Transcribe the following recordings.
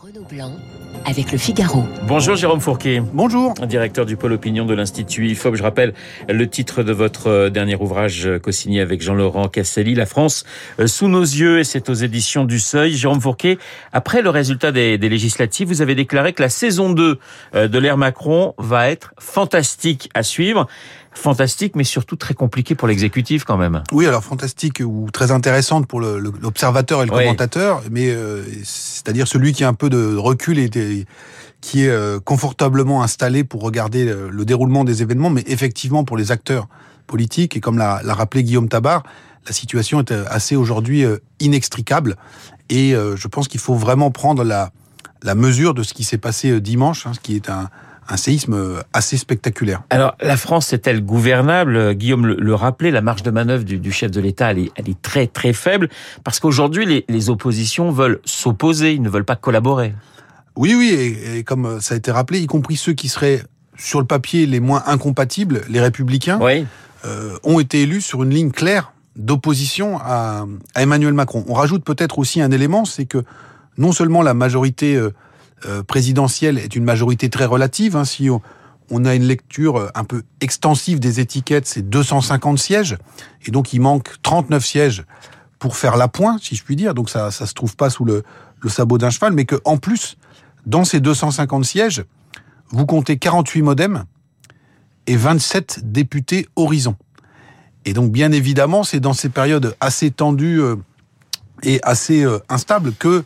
Renaud Blanc avec le Figaro. Bonjour Jérôme Fourquet. Bonjour. Directeur du pôle opinion de l'Institut IFOP. Je rappelle le titre de votre euh, dernier ouvrage euh, co-signé avec Jean-Laurent Casselli, La France euh, sous nos yeux, et c'est aux éditions du Seuil. Jérôme Fourquet, après le résultat des, des législatives, vous avez déclaré que la saison 2 de l'ère Macron va être fantastique à suivre fantastique, mais surtout très compliqué pour l'exécutif quand même. Oui, alors fantastique ou très intéressante pour l'observateur et le commentateur, mais euh, c'est-à-dire celui qui a un peu de recul et qui est euh, confortablement installé pour regarder le, déroulement des événements, mais effectivement pour les acteurs politiques, et comme l'a rappelé Guillaume Tabar, la situation est euh, assez aujourd'hui inextricable, et je pense qu'il faut vraiment prendre la, la mesure de ce qui s'est passé dimanche, hein, ce qui est un, un séisme assez spectaculaire. Alors, la France est-elle gouvernable? Guillaume le, rappelait, la marge de manœuvre du, chef de l'État, elle, est, très très faible, parce qu'aujourd'hui, les, oppositions veulent s'opposer, ils ne veulent pas collaborer. Oui, oui, et, comme ça a été rappelé, y compris ceux qui seraient sur le papier les moins incompatibles, les républicains, euh, ont été élus sur une ligne claire d'opposition à, Emmanuel Macron. On rajoute peut-être aussi un élément, c'est que non seulement la majorité euh, euh, présidentielle est une majorité très relative. Hein, si on, a une lecture euh, un peu extensive des étiquettes, c'est 250 sièges, et donc il manque 39 sièges pour faire la pointe, si je puis dire. Donc ça, ça se trouve pas sous le, le sabot d'un cheval, mais que en plus, dans ces 250 sièges, vous comptez 48 modems et 27 députés horizon. Et donc, bien évidemment, c'est dans ces périodes assez tendues euh, et assez instables que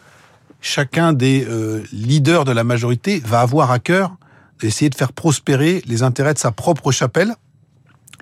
chacun des euh, leaders de la majorité va avoir à cœur d'essayer de faire prospérer les intérêts de sa propre chapelle,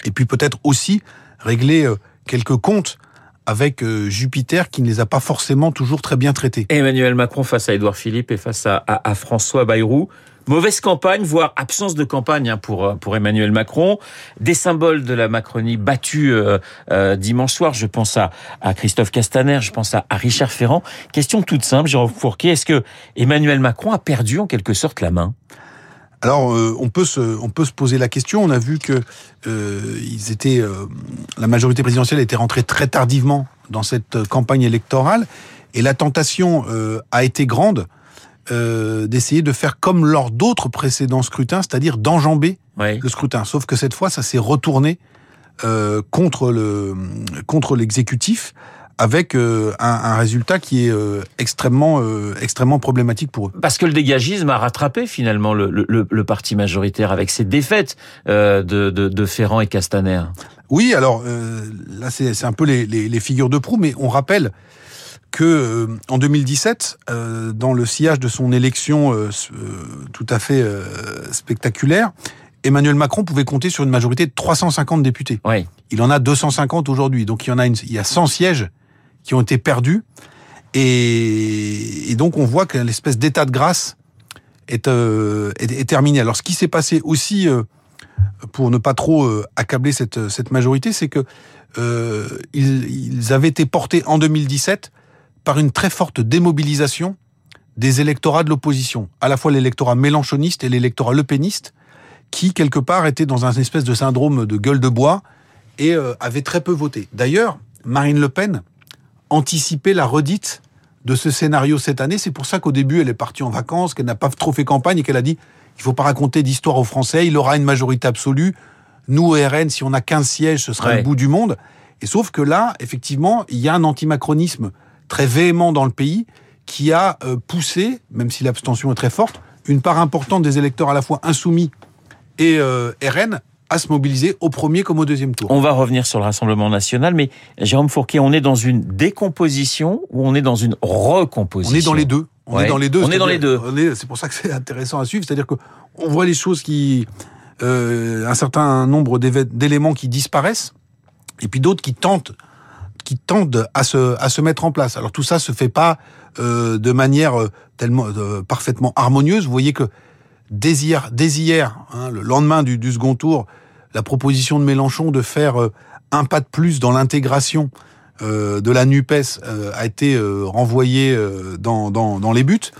et puis peut-être aussi régler euh, quelques comptes avec euh, Jupiter qui ne les a pas forcément toujours très bien traités. Emmanuel Macron face à Édouard Philippe et face à, à François Bayrou. Mauvaise campagne, voire absence de campagne hein, pour euh, pour Emmanuel Macron. Des symboles de la Macronie battus euh, euh, dimanche soir. Je pense à, Christophe Castaner, je pense à, Richard Ferrand. Question toute simple, Jérôme Fourquet. Est-ce que Emmanuel Macron a perdu en quelque sorte la main? Alors, on peut se on peut se poser la question. On a vu que ils étaient la majorité présidentielle était rentrée très tardivement dans cette campagne électorale et la tentation a été grande euh, d'essayer de faire comme lors d'autres précédents scrutins, c'est-à-dire d'enjamber le scrutin. Sauf que cette fois, ça s'est retourné euh, contre le contre l'exécutif avec euh, un, résultat qui est extrêmement extrêmement problématique pour eux. Parce que le dégagisme a rattrapé finalement le, le, parti majoritaire avec ses défaites de, de, de, Ferrand et Castaner. Oui, alors là c'est un peu les, les, les, figures de proue, mais on rappelle que euh, en 2017, euh, dans le sillage de son élection euh, tout à fait spectaculaire, Emmanuel Macron pouvait compter sur une majorité de 350 députés. Oui. Il en a 250 aujourd'hui, donc il y en a une, il y a 100 sièges qui ont été perdus, et, donc on voit que l'espèce d'état de grâce est, est, terminé. Alors ce qui s'est passé aussi, pour ne pas trop accabler cette, cette majorité, c'est que ils, ils avaient été portés en 2017 par une très forte démobilisation des électorats de l'opposition, à la fois l'électorat mélanchoniste et l'électorat lepéniste, qui quelque part étaient dans un espèce de syndrome de gueule de bois et euh, avaient très peu voté. D'ailleurs, Marine Le Pen anticipait la redite de ce scénario cette année. C'est pour ça qu'au début, elle est partie en vacances, qu'elle n'a pas trop fait campagne et qu'elle a dit il faut pas raconter d'histoire aux Français, il aura une majorité absolue. Nous, RN, si on a 15 sièges, ce sera le bout du monde. Et sauf que là, effectivement, il y a un antimacronisme très véhément dans le pays qui a euh, poussé, même si l'abstention est très forte, une part importante des électeurs à la fois insoumis et euh, RN à se mobiliser au premier comme au deuxième tour. On va revenir sur le Rassemblement national, mais Jérôme Fourquet, on est dans une décomposition ou on est dans une recomposition? On est dans les deux. On est dans les deux. On est dans les deux. C'est pour ça que c'est intéressant à suivre, c'est-à-dire que on voit les choses qui, euh, un certain nombre d'éléments qui disparaissent, et puis d'autres qui tentent qui tendent à se, à se mettre en place. Alors tout ça se fait pas euh, de manière euh, tellement euh, parfaitement harmonieuse. Vous voyez que dès hier, dès hier hein, le lendemain du, du, second tour, la proposition de Mélenchon de faire euh, un pas de plus dans l'intégration de la Nupes a été renvoyée dans, dans, dans, les buts.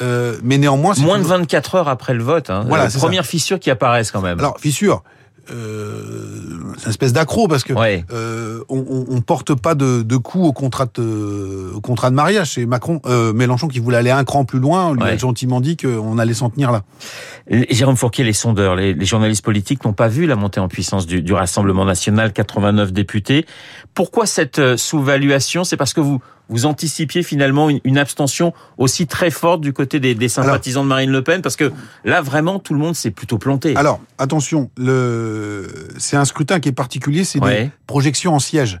mais néanmoins, moins de 24 heures après le vote, hein, voilà, première fissure qui apparaissent quand même. Alors fissure, c'est une espèce d'accro parce que euh, on, on, porte pas de, de coup au contrat de, au contrat de mariage. C'est Macron, euh, Mélenchon qui voulait aller un cran plus loin, lui a gentiment dit qu'on allait s'en tenir là. Jérôme Fourquet, les sondeurs, les, les journalistes politiques n'ont pas vu la montée en puissance du, du Rassemblement national, 89 députés. Pourquoi cette euh, sous-valuation? C'est parce que vous vous anticipiez finalement une, abstention aussi très forte du côté des, des sympathisants de Marine Le Pen? Parce que là, vraiment, tout le monde s'est plutôt planté. Alors, attention, le... c'est un scrutin qui est particulier, c'est des projections en siège.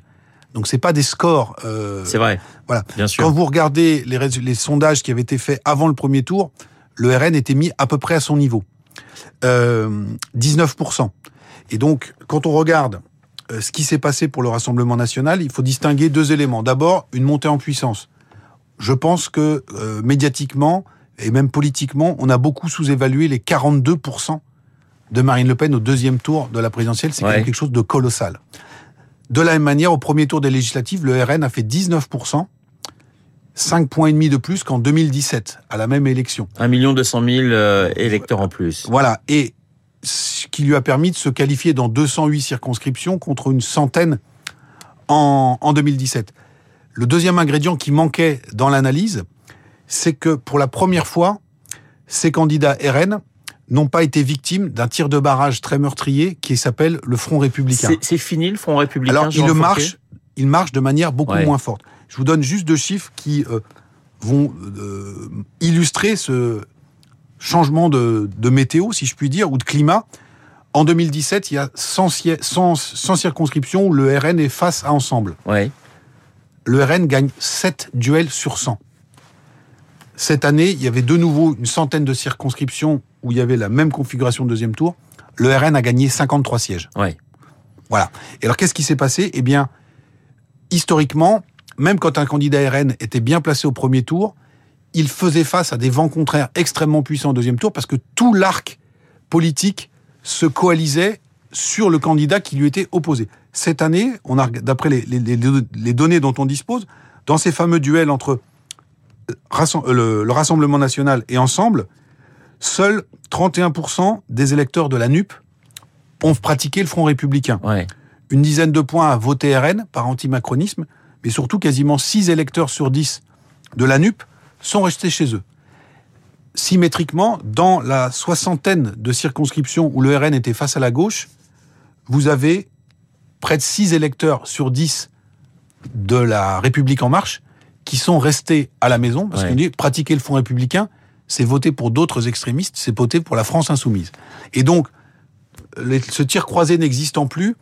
Donc c'est pas des scores. Euh... C'est vrai. Voilà. Bien sûr. Quand vous regardez les, les, sondages qui avaient été faits avant le premier tour, le RN était mis à peu près à son niveau, euh, 19%. Et donc quand on regarde euh, ce qui s'est passé pour le Rassemblement national, il faut distinguer deux éléments. D'abord, une montée en puissance. Je pense que euh, médiatiquement et même politiquement, on a beaucoup sous-évalué les 42% de Marine Le Pen au deuxième tour de la présidentielle. C'est quelque chose de colossal. De la même manière, au premier tour des législatives, le RN a fait 19%, 5 points et demi de plus qu'en 2017, à la même élection. 1 200 000 euh, électeurs en plus. Voilà. Et ce qui lui a permis de se qualifier dans 208 circonscriptions contre une centaine en, en 2017. Le deuxième ingrédient qui manquait dans l'analyse, c'est que pour la première fois, ces candidats RN n'ont pas été victimes d'un tir de barrage très meurtrier qui s'appelle le Front républicain. C'est fini le Front républicain. Alors il marche, il marche de manière beaucoup moins forte. Je vous donne juste deux chiffres qui euh, vont euh, illustrer ce changement de, météo, si je puis dire, ou de climat. En 2017, il y a 100, circonscriptions où le RN est face à ensemble. Ouais. Le RN gagne 7 duels sur 100. Cette année, il y avait de nouveau une centaine de circonscriptions où il y avait la même configuration de deuxième tour. Le RN a gagné 53 sièges. Ouais. Voilà. Et alors, qu'est-ce qui s'est passé? Eh bien, historiquement, même quand un candidat RN était bien placé au premier tour, il faisait face à des vents contraires extrêmement puissants au deuxième tour parce que tout l'arc politique se coalisait sur le candidat qui lui était opposé. Cette année, on a, d'après les, les, données dont on dispose, dans ces fameux duels entre euh, le, Rassemblement national et Ensemble, seuls 31% des électeurs de la NUP ont pratiqué le Front républicain. Une dizaine de points à voter RN par antimacronisme, mais surtout quasiment 6 électeurs sur 10 de la NUP sont restés chez eux. Symétriquement, dans la soixantaine de circonscriptions où le RN était face à la gauche, vous avez près de 6 électeurs sur 10 de la République en marche qui sont restés à la maison, parce qu'on dit pratiquer le Front républicain, c'est voter pour d'autres extrémistes, c'est voter pour la France insoumise. Et donc, ce tir croisé n'existant plus,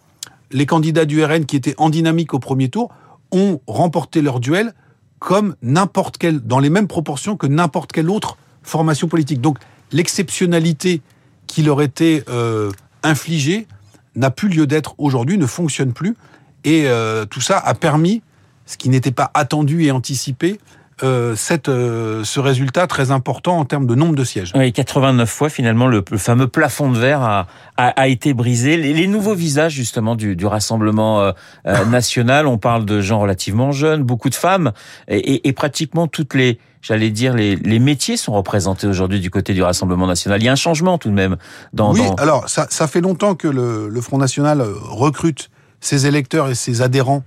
les candidats du RN qui étaient en dynamique au premier tour ont remporté leur duel comme n'importe quelle, dans les mêmes proportions que n'importe quelle autre formation politique. Donc l'exceptionnalité qui leur était euh, infligée n'a plus lieu d'être aujourd'hui, ne fonctionne plus. Et euh, tout ça a permis, ce qui n'était pas attendu et anticipé, euh, cette, euh, ce résultat très important en termes de nombre de sièges. Oui, 89 fois finalement le, fameux plafond de verre a, a, été brisé. Les, nouveaux visages justement du, du Rassemblement euh, national, on parle de gens relativement jeunes, beaucoup de femmes, et, et, pratiquement toutes les, j'allais dire, les, les, métiers sont représentés aujourd'hui du côté du Rassemblement national. Il y a un changement tout de même. Dans, oui, alors ça, ça fait longtemps que le, le Front national recrute ses électeurs et ses adhérents,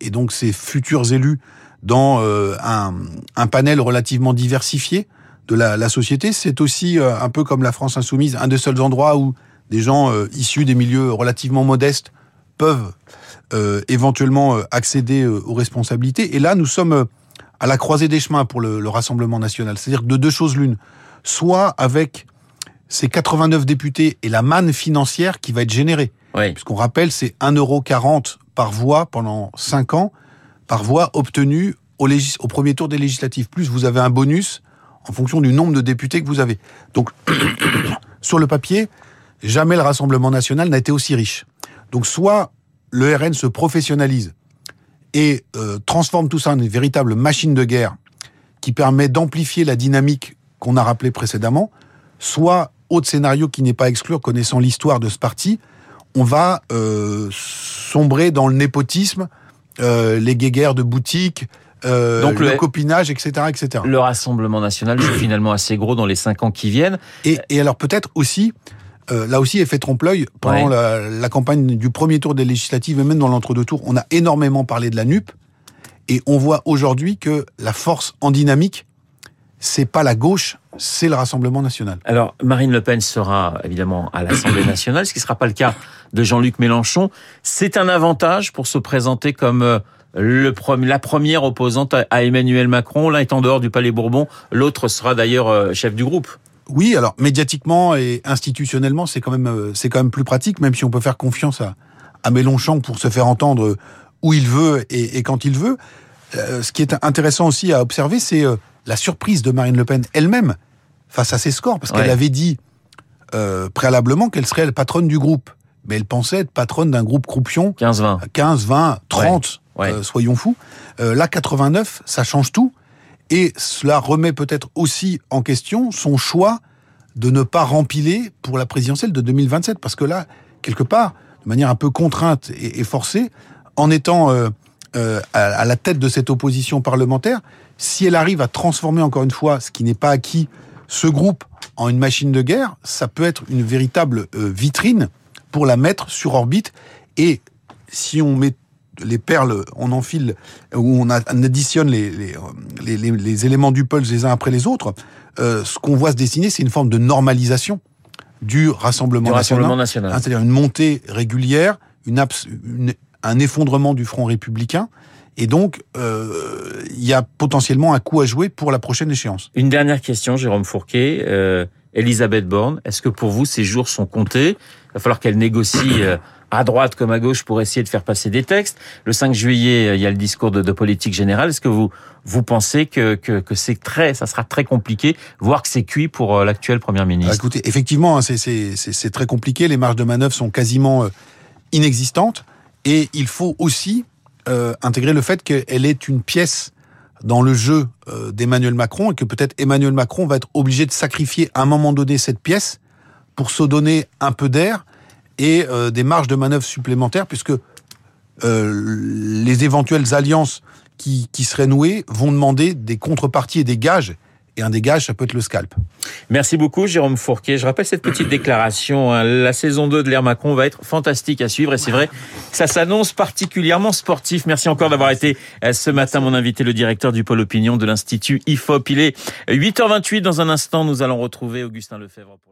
et donc ses futurs élus dans euh, un, un, panel relativement diversifié de la, la société. C'est aussi euh, un peu comme la France insoumise, un des seuls endroits où des gens euh, issus des milieux relativement modestes peuvent éventuellement accéder aux responsabilités. Et là, nous sommes à la croisée des chemins pour le, le Rassemblement national. C'est-à-dire de deux choses l'une. Soit avec ces 89 députés et la manne financière qui va être générée. Oui. Puisqu'on rappelle, c'est 1,40€ par voix pendant 5 ans par voix obtenue au, premier tour des législatives. Plus vous avez un bonus en fonction du nombre de députés que vous avez. Donc, sur le papier, jamais le Rassemblement national n'a été aussi riche. Donc, soit le RN se professionnalise et euh, transforme tout ça en une véritable machine de guerre qui permet d'amplifier la dynamique qu'on a rappelée précédemment, soit, autre scénario qui n'est pas exclu, connaissant l'histoire de ce parti, on va euh, sombrer dans le népotisme, les guéguerres de boutique, euh, Donc le, copinage, etc., etc. Le Rassemblement national est finalement assez gros dans les cinq ans qui viennent. Et, alors peut-être aussi euh, là aussi, effet trompe-l'œil. Pendant la, campagne du premier tour des législatives et même dans l'entre-deux tours, on a énormément parlé de la NUP. Et on voit aujourd'hui que la force en dynamique, c'est pas la gauche, c'est le Rassemblement national. Alors, Marine Le Pen sera évidemment à l'Assemblée nationale, ce qui ne sera pas le cas de Jean-Luc Mélenchon. C'est un avantage pour se présenter comme euh, le la première opposante à Emmanuel Macron. L'un est en dehors du Palais Bourbon, l'autre sera d'ailleurs euh, chef du groupe. Oui, alors médiatiquement et institutionnellement, c'est quand même euh, c'est quand même plus pratique, même si on peut faire confiance à, à Mélenchon pour se faire entendre où il veut et, quand il veut. Euh, ce qui est intéressant aussi à observer, c'est la surprise de Marine Le Pen elle-même face à ses scores, parce qu'elle avait dit préalablement qu'elle serait la patronne du groupe, mais elle pensait être patronne d'un groupe croupion. 15, 20. 15, 20, 30. Euh, soyons fous. Euh, là, 89, ça change tout. Et cela remet peut-être aussi en question son choix de ne pas rempiler pour la présidentielle de 2027. Parce que là, quelque part, de manière un peu contrainte et, forcée, en étant euh, à, la tête de cette opposition parlementaire, si elle arrive à transformer encore une fois ce qui n'est pas acquis, ce groupe en une machine de guerre, ça peut être une véritable vitrine pour la mettre sur orbite. Et si on met les perles, on enfile, où on, additionne les, les, les, éléments du pulse les uns après les autres, euh, ce qu'on voit se dessiner, c'est une forme de normalisation du Rassemblement, national. Hein, c'est-à-dire une montée régulière, une, un effondrement du front républicain. Et donc, euh, il y a potentiellement un coup à jouer pour la prochaine échéance. Une dernière question, Jérôme Fourquet. Euh, Elisabeth Borne, est-ce que pour vous, ces jours sont comptés? Il va falloir qu'elle négocie à droite comme à gauche pour essayer de faire passer des textes. Le 5 juillet, euh, il y a le discours de, de politique générale. Est-ce que vous vous pensez que, que, que c'est très, ça sera très compliqué, voire que c'est cuit pour euh, l'actuel Premier ministre? Ah, Écoutez, effectivement, hein, c'est très compliqué. Les marges de manœuvre sont quasiment euh, inexistantes. Et il faut aussi euh, intégrer le fait qu'elle est une pièce dans le jeu d'Emmanuel Macron et que peut-être Emmanuel Macron va être obligé de sacrifier à un moment donné cette pièce pour se donner un peu d'air et euh, des marges de manœuvre supplémentaires, puisque euh, les éventuelles alliances qui, qui seraient nouées vont demander des contreparties et des gages un des gages, ça peut être le scalp. Merci beaucoup, Jérôme Fourquet. Je rappelle cette petite déclaration. Hein. La saison 2 de l'ère Macron va être fantastique à suivre et c'est vrai, ça s'annonce particulièrement sportif. Merci encore d'avoir été euh, ce matin mon invité, le directeur du pôle opinion de l'Institut IFOP. Il est 8h28. Dans un instant, nous allons retrouver Augustin Lefebvre pour.